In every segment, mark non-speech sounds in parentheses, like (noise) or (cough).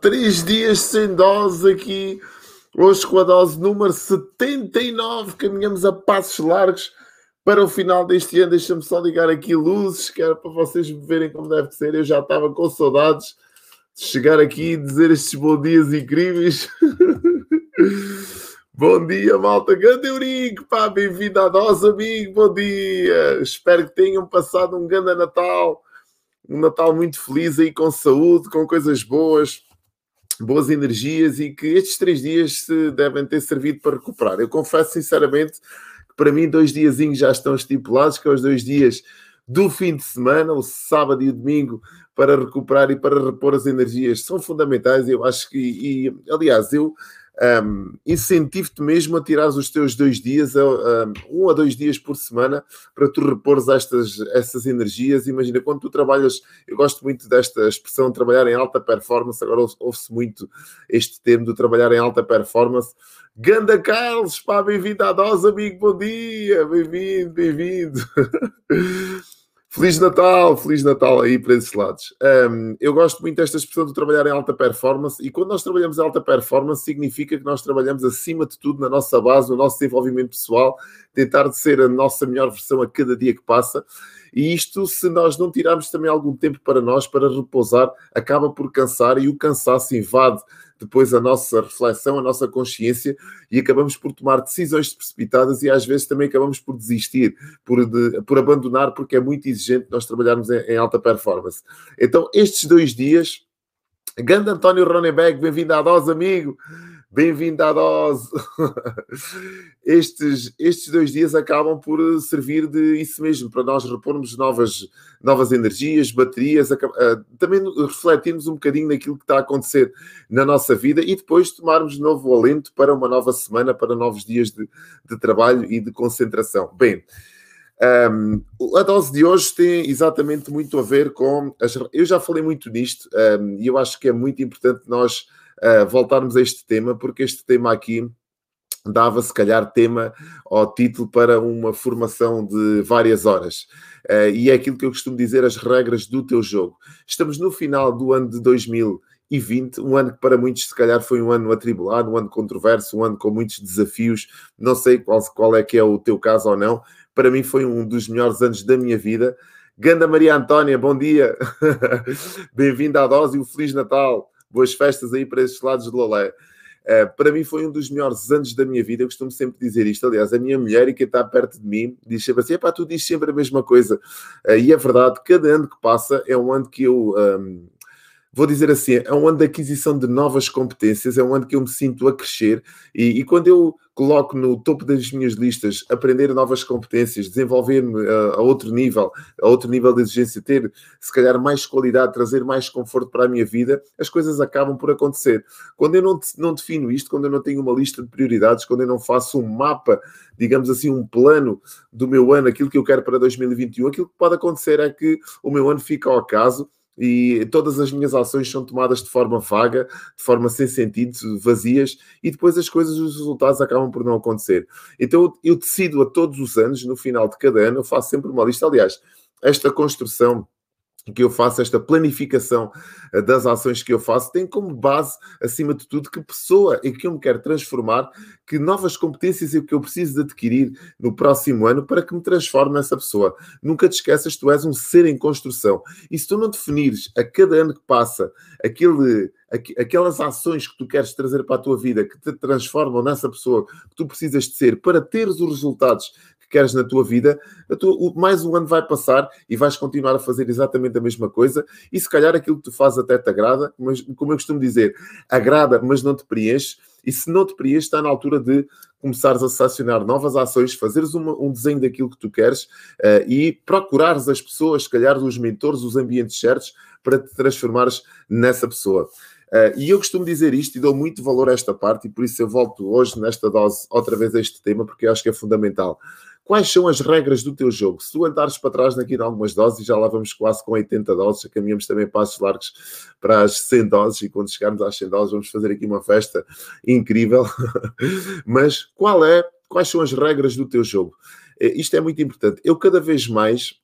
Três dias sem dose aqui. Hoje com a dose número 79, caminhamos a passos largos para o final deste ano. Deixa-me só ligar aqui luzes, que era para vocês me verem como deve ser. Eu já estava com saudades de chegar aqui e dizer estes bons dias incríveis. (laughs) Bom dia, malta. Grande Eurico, pá, bem-vindo à dose, amigo. Bom dia. Espero que tenham passado um grande Natal um Natal muito feliz aí, com saúde, com coisas boas, boas energias e que estes três dias se devem ter servido para recuperar. Eu confesso sinceramente que para mim dois diazinhos já estão estipulados, que é os dois dias do fim de semana, o sábado e o domingo, para recuperar e para repor as energias são fundamentais. Eu acho que, e, aliás, eu um, incentivo-te mesmo a tirar os teus dois dias, um, a dois dias por semana, para tu repores estas, energias. Imagina, quando tu trabalhas, eu gosto muito desta expressão, trabalhar em alta performance, agora ouve-se muito este termo de trabalhar em alta performance. Ganda Carlos, pá, bem-vindo à dose, amigo, bom dia, bem-vindo, bem-vindo. (laughs) Feliz Natal, Feliz Natal aí para esses lados. Um, eu gosto muito desta expressão de trabalhar em alta performance e quando nós trabalhamos em alta performance significa que nós trabalhamos acima de tudo na nossa base, no nosso desenvolvimento pessoal, tentar ser a nossa melhor versão a cada dia que passa e isto, se nós não tirarmos também algum tempo para nós, para repousar, acaba por cansar e o cansaço invade depois a nossa reflexão, a nossa consciência e acabamos por tomar decisões precipitadas e às vezes também acabamos por desistir, por, de, por abandonar, porque é muito exigente nós trabalharmos em, em alta performance. Então, estes dois dias, Ganda António Ronenberg, bem-vindo à dose, amigo. Bem-vindo à dose. (laughs) Estes, estes dois dias acabam por servir de isso mesmo, para nós repormos novas, novas energias, baterias, também refletirmos um bocadinho naquilo que está a acontecer na nossa vida e depois tomarmos novo alento para uma nova semana, para novos dias de, de trabalho e de concentração. Bem, um, a dose de hoje tem exatamente muito a ver com. As, eu já falei muito nisto um, e eu acho que é muito importante nós uh, voltarmos a este tema, porque este tema aqui dava se calhar tema ou título para uma formação de várias horas. Uh, e é aquilo que eu costumo dizer, as regras do teu jogo. Estamos no final do ano de 2020, um ano que para muitos se calhar foi um ano atribulado, um ano controverso, um ano com muitos desafios. Não sei qual, qual é que é o teu caso ou não. Para mim foi um dos melhores anos da minha vida. Ganda Maria Antónia, bom dia. (laughs) Bem-vinda à dose e o Feliz Natal boas festas aí para esses lados de Lolé. Uh, para mim foi um dos melhores anos da minha vida. Eu costumo sempre dizer isto. Aliás, a minha mulher e quem está perto de mim diz sempre assim: tu dizes sempre a mesma coisa. Uh, e é verdade, cada ano que passa é um ano que eu. Um, vou dizer assim, é um ano de aquisição de novas competências, é um ano que eu me sinto a crescer e, e quando eu coloco no topo das minhas listas aprender novas competências, desenvolver-me a, a, outro nível, a outro nível de exigência, ter se calhar mais qualidade, trazer mais conforto para a minha vida, as coisas acabam por acontecer. Quando eu não, não defino isto, quando eu não tenho uma lista de prioridades, quando eu não faço um mapa, digamos assim, um plano do meu ano, aquilo que eu quero para 2021, aquilo que pode acontecer é que o meu ano fica ao acaso e todas as minhas ações são tomadas de forma vaga, de forma sem sentido, vazias, e depois as coisas, os resultados acabam por não acontecer. Então eu decido a todos os anos, no final de cada ano, eu faço sempre uma lista. Aliás, esta construção que eu faço, esta planificação eh, das ações que eu faço, tem como base, acima de tudo, que pessoa em que eu me quero transformar, que novas competências é que eu preciso de adquirir no próximo ano para que me transforme nessa pessoa. Nunca te esqueças, tu és um ser em construção. E se tu não definires a cada ano que passa aquele, aquelas ações que tu queres trazer para a tua vida, que te transformam nessa pessoa que tu precisas de ser para teres os resultados queres na tua vida, tua, mais um ano vai passar e vais continuar a fazer exatamente a mesma coisa e se calhar aquilo que tu fazes até te agrada, mas como eu costumo dizer, agrada, mas não te preenche. E se não te preenche, está na altura de começares a selecionar novas ações, fazeres uma, um desenho daquilo que tu queres uh, e procurares as pessoas, se calhar os mentores, os ambientes certos, para te transformares nessa pessoa. Uh, e eu costumo dizer isto e dou muito valor a esta parte, e por isso eu volto hoje nesta dose outra vez a este tema, porque eu acho que é fundamental. Quais são as regras do teu jogo? Se tu andares para trás aqui em algumas doses, já lá vamos quase com 80 doses, caminhamos também passos largos para as 100 doses, e quando chegarmos às 100 doses vamos fazer aqui uma festa incrível. (laughs) Mas qual é, quais são as regras do teu jogo? Eh, isto é muito importante. Eu cada vez mais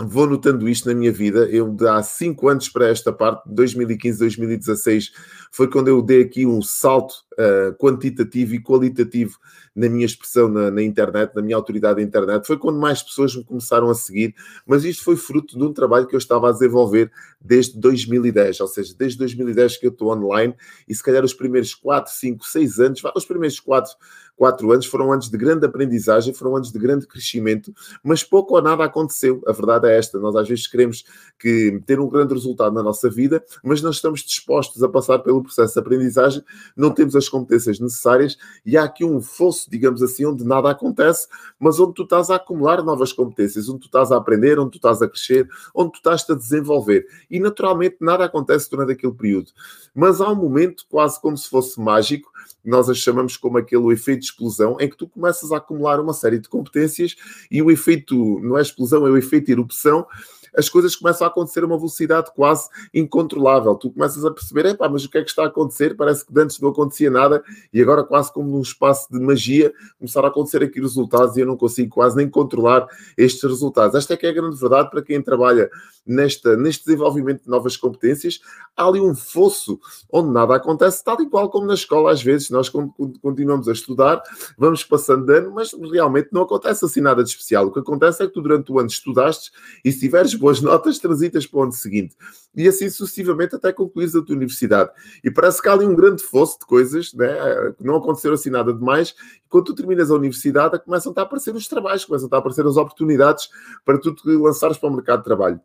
vou notando isto na minha vida. Eu, há cinco anos para esta parte, 2015, 2016, foi quando eu dei aqui um salto uh, quantitativo e qualitativo na minha expressão na, na, internet, na minha autoridade na internet. Foi quando mais pessoas me começaram a seguir, mas isto foi fruto de um trabalho que eu estava a desenvolver desde 2010, ou seja, desde 2010 que eu estou online e se calhar os primeiros 4, 5, 6 anos, os primeiros 4 quatro anos foram anos de grande aprendizagem, foram anos de grande crescimento, mas pouco ou nada aconteceu. A verdade é esta: nós às vezes queremos que ter um grande resultado na nossa vida, mas não estamos dispostos a passar pelo processo de aprendizagem, não temos as competências necessárias e há aqui um fosso, digamos assim, onde nada acontece, mas onde tu estás a acumular novas competências, onde tu estás a aprender, onde tu estás a crescer, onde tu estás a desenvolver. E naturalmente nada acontece durante aquele período. Mas há um momento, quase como se fosse mágico, nós a chamamos como aquele efeito de explosão, em que tu começas a acumular uma série de competências e o efeito, não é explosão, é o efeito erupção, as coisas começam a acontecer a uma velocidade quase incontrolável. Tu começas a perceber, epá, mas o que é que está a acontecer? Parece que antes não acontecia nada e agora quase como num espaço de magia começaram a acontecer aqui resultados e eu não consigo quase nem controlar estes resultados. Esta é que é a grande verdade para quem trabalha nesta, neste desenvolvimento de novas competências. Há ali um fosso onde nada acontece, tal e qual como na escola às vezes. Nós continuamos a estudar, vamos passando de ano, mas realmente não acontece assim nada de especial. O que acontece é que tu durante o ano estudaste e se tiveres boas notas, transitas para o ano seguinte. E assim sucessivamente até concluís a tua universidade. E parece que há ali um grande fosso de coisas, né? não aconteceu assim nada demais. E quando tu terminas a universidade, começam a aparecer os trabalhos, começam a aparecer as oportunidades para tu te lançares para o mercado de trabalho.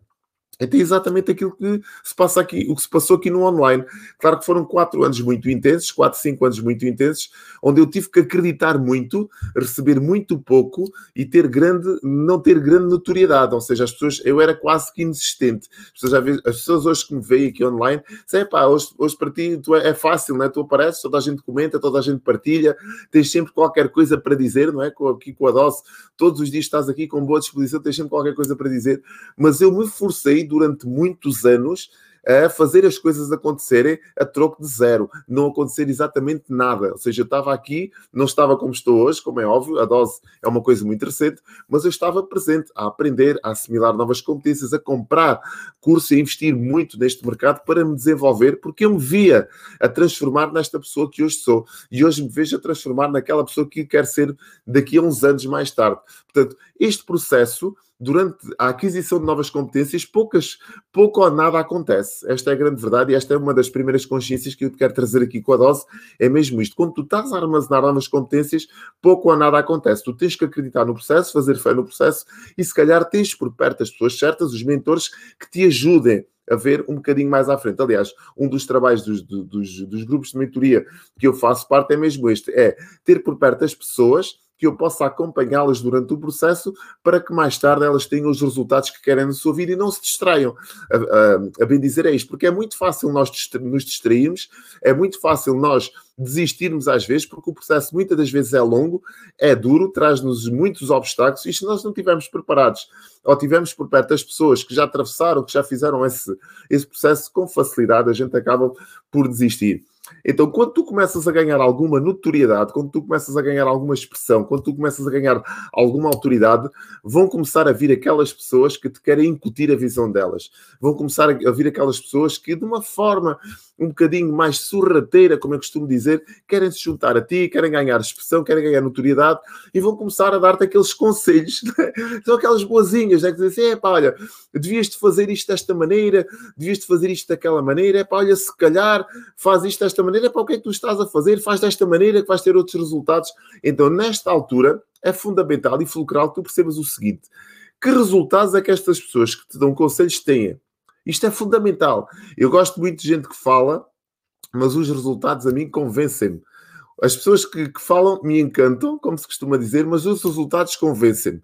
Então é exatamente aquilo que se passa aqui, o que se passou aqui no online. Claro que foram quatro anos muito intensos, quatro, cinco anos muito intensos, onde eu tive que acreditar muito, receber muito pouco e ter grande, não ter grande notoriedade. Ou seja, as pessoas, eu era quase que inexistente. As pessoas, as pessoas hoje que me veem aqui online, dizem, pá, hoje, hoje para ti tu é, é fácil, é? Tu apareces, toda a gente comenta, toda a gente partilha, tens sempre qualquer coisa para dizer, não é? Aqui com a dose, todos os dias estás aqui com boa disposição, tens sempre qualquer coisa para dizer. Mas eu me forcei durante muitos anos a fazer as coisas acontecerem a troco de zero, não acontecer exatamente nada. Ou seja, eu estava aqui, não estava como estou hoje, como é óbvio, a dose é uma coisa muito recente, mas eu estava presente a aprender, a assimilar novas competências, a comprar cursos e a investir muito neste mercado para me desenvolver, porque eu me via a transformar nesta pessoa que hoje sou e hoje me vejo a transformar naquela pessoa que quero ser daqui a uns anos mais tarde. Portanto, este processo durante a aquisição de novas competências, poucas, pouco ou nada acontece. Esta é a grande verdade e esta é uma das primeiras consciências que eu te quero trazer aqui com a dose. É mesmo isto. Quando tu estás a armazenar novas competências, pouco ou nada acontece. Tu tens que acreditar no processo, fazer fé no processo e, se calhar, tens por perto as pessoas certas, os mentores, que te ajudem a ver um bocadinho mais à frente. Aliás, um dos trabalhos dos, dos, dos grupos de mentoria que eu faço parte é mesmo este: é ter por perto as pessoas que eu possa acompanhá-las durante o processo para que mais tarde elas tenham os resultados que querem na sua vida e não se distraiam. A, a, a bem dizer é isto, porque é muito fácil nós nos distrairmos, é muito fácil nós desistirmos às vezes, porque o processo muitas das vezes é longo, é duro, traz-nos muitos obstáculos e se nós não estivermos preparados ou tivermos por perto as pessoas que já atravessaram, que já fizeram esse, esse processo com facilidade, a gente acaba por desistir. Então, quando tu começas a ganhar alguma notoriedade, quando tu começas a ganhar alguma expressão, quando tu começas a ganhar alguma autoridade, vão começar a vir aquelas pessoas que te querem incutir a visão delas. Vão começar a vir aquelas pessoas que, de uma forma um bocadinho mais sorrateira, como eu costumo dizer, querem se juntar a ti, querem ganhar expressão, querem ganhar notoriedade e vão começar a dar-te aqueles conselhos. (laughs) Né? São aquelas boazinhas, né? que dizem assim: é pá, olha, devias-te fazer isto desta maneira, devias-te fazer isto daquela maneira, é pá, olha, se calhar faz isto desta maneira, é pá, o que é que tu estás a fazer? Faz desta maneira que vais ter outros resultados. Então, nesta altura, é fundamental e fulcral que tu percebas o seguinte: que resultados é que estas pessoas que te dão conselhos têm? Isto é fundamental. Eu gosto muito de gente que fala, mas os resultados a mim convencem-me. As pessoas que, que, falam me encantam, como se costuma dizer, mas os resultados convencem-me.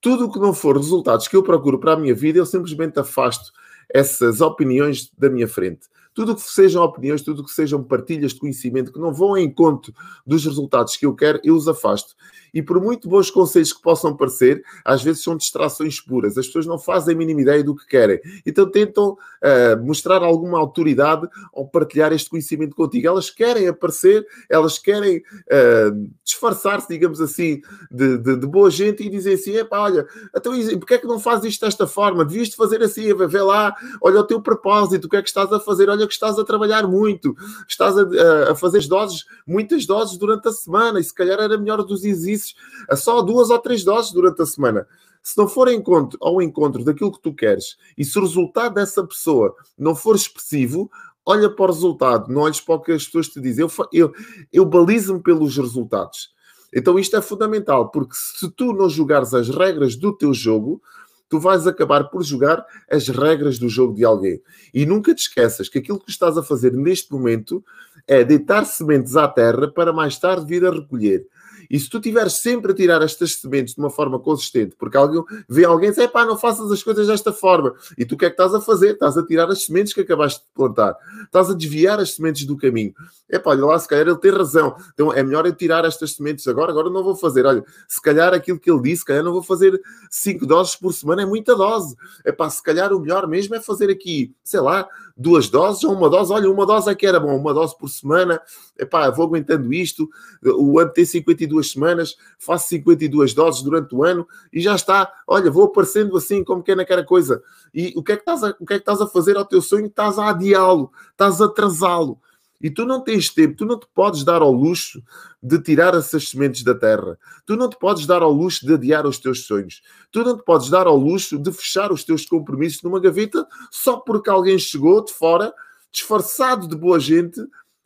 Tudo o que não for resultados que eu procuro para a minha vida, eu simplesmente afasto essas opiniões da minha frente. Tudo o que sejam opiniões, tudo o que sejam partilhas de conhecimento que não vão em encontro dos resultados que eu quero, eu os afasto. E por muito bons conselhos que possam parecer, às vezes são distrações puras. As pessoas não fazem a mínima ideia do que querem. Então tentam uh, mostrar alguma autoridade ao partilhar este conhecimento contigo. Elas querem aparecer, elas querem uh, disfarçar-se, digamos assim, de, de, de, boa gente e dizer assim: epá, olha, então, porque é que não fazes isto desta forma? Devias fazer assim, vê lá, olha o teu propósito, o que é que estás a fazer? Olha que estás a trabalhar muito, estás a, a fazer doses, muitas doses durante a semana, e se calhar era melhor dos exercícios, a só duas ou três doses durante a semana. Se não for encontro, ao encontro daquilo que tu queres e se o resultado dessa pessoa não for expressivo, olha para o resultado, não olhes para o que as pessoas te dizem. Eu, eu, eu balizo-me pelos resultados. Então isto é fundamental, porque se tu não jogares as regras do teu jogo, tu vais acabar por jogar as regras do jogo de alguém. E nunca te esqueças que aquilo que estás a fazer neste momento é deitar sementes à terra para mais tarde vir a recolher. E se tu estiveres sempre a tirar estas sementes de uma forma consistente, porque alguém vê alguém e diz, pá, não faças as coisas desta forma. E tu o que é que estás a fazer? Estás a tirar as sementes que acabaste de plantar. Estás a desviar as sementes do caminho. É pá, olha lá, se calhar ele tem razão. Então é melhor eu tirar estas sementes agora, agora não vou fazer. Olha, se calhar aquilo que ele disse, se calhar não vou fazer cinco doses por semana, é muita dose. É pá, se calhar o melhor mesmo é fazer aqui, sei lá, duas doses ou uma dose. Olha, uma dose é que era bom, uma dose por semana. É pá, vou aguentando isto. O ano tem 52 semanas, faço 52 doses durante o ano e já está. Olha, vou aparecendo assim como que é naquela coisa. E o que é que estás a, o que é que estás a fazer ao teu sonho? Estás a adiá-lo, estás a atrasá-lo. E tu não tens tempo, tu não te podes dar ao luxo de tirar essas sementes da terra. Tu não te podes dar ao luxo de adiar os teus sonhos. Tu não te podes dar ao luxo de fechar os teus compromissos numa gaveta só porque alguém chegou de fora, disfarçado de boa gente,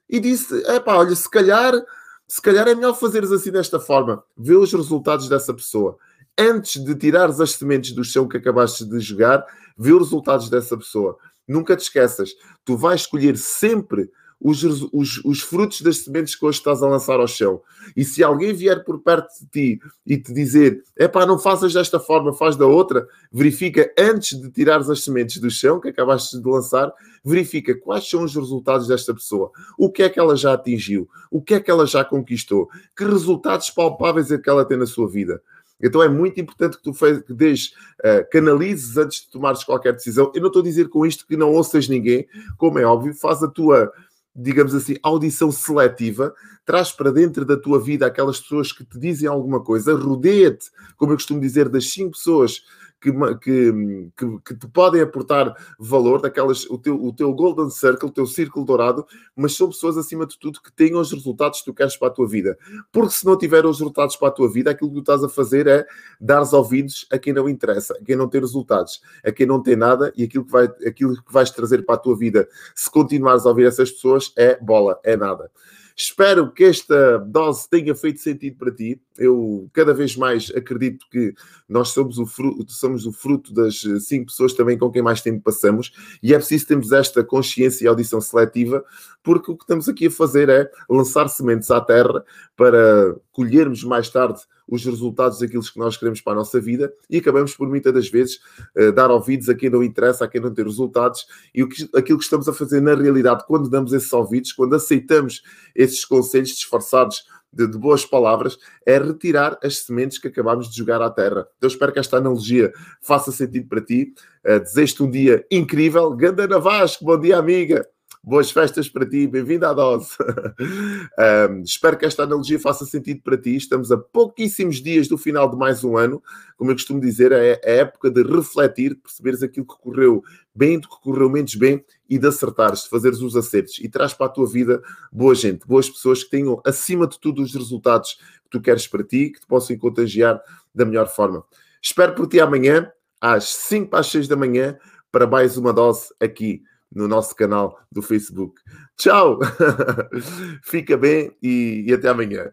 e disse: "Epá, olha, se calhar, se calhar é melhor fazeres assim desta forma. Vê os resultados dessa pessoa. Antes de tirares as sementes do chão que acabaste de jogar, vê os resultados dessa pessoa. Nunca te esqueças, tu vais escolher sempre os, os, os frutos das sementes que hoje estás a lançar ao chão. E se alguém vier por perto de ti e te dizer, é pá, não faças desta forma, faz da outra, verifica antes de tirares as sementes do chão que acabaste de lançar, verifica quais são os resultados desta pessoa, o que é que ela já atingiu, o que é que ela já conquistou, que resultados palpáveis é que ela tem na sua vida. Então é muito importante que tu des, uh, canalizes antes de tomares qualquer decisão. Eu não estou a dizer com isto que não ouças ninguém, como é óbvio, faz a tua digamos assim, audição seletiva, traz para dentro da tua vida aquelas pessoas que te dizem alguma coisa, rodeia-te, como eu costumo dizer, das cinco pessoas que, que, que, que, te podem aportar valor, daquelas, o, teu, o teu golden circle, o teu círculo dourado, mas são pessoas acima de tudo que tenham os resultados que tu queres para a tua vida. Porque se não tiver os resultados para a tua vida, aquilo que tu estás a fazer é dar ouvidos a quem não interessa, a quem não tem resultados, a quem não tem nada e aquilo que, vai, aquilo que vais trazer para a tua vida, se continuares a ouvir essas pessoas, é bola, é nada. Espero que esta dose tenha feito sentido para ti. Eu cada vez mais acredito que nós somos o fruto, somos o fruto das cinco pessoas também com quem mais tempo passamos e é preciso termos esta consciência e audição seletiva, porque o que estamos aqui a fazer é lançar sementes à terra para colhermos mais tarde os resultados daquilo que nós queremos para a nossa vida e acabamos por muitas das vezes uh, dar ouvidos a quem não interessa, a quem não tem resultados e o que, aquilo que estamos a fazer na realidade quando damos esses ouvidos, quando aceitamos esses conselhos disfarçados de, de, boas palavras, é retirar as sementes que acabamos de jogar à terra. Então espero que esta analogia faça sentido para ti. Uh, Desejo-te um dia incrível. Ganda Navasco, bom dia, amiga. Boas festas para ti, bem-vindo à dose. (laughs) um, espero que esta analogia faça sentido para ti. Estamos a pouquíssimos dias do final de mais um ano. Como eu costumo dizer, é a época de refletir, de perceberes aquilo que correu bem, do que correu menos bem e de acertares, de fazeres os acertos. E traz para a tua vida boa gente, boas pessoas que tenham, acima de tudo, os resultados que tu queres para ti, que te possam contagiar da melhor forma. Espero por ti amanhã, às 5 para as 6 da manhã, para mais uma dose aqui no nosso canal do Facebook. Tchau! (laughs) Fica bem e, e até amanhã.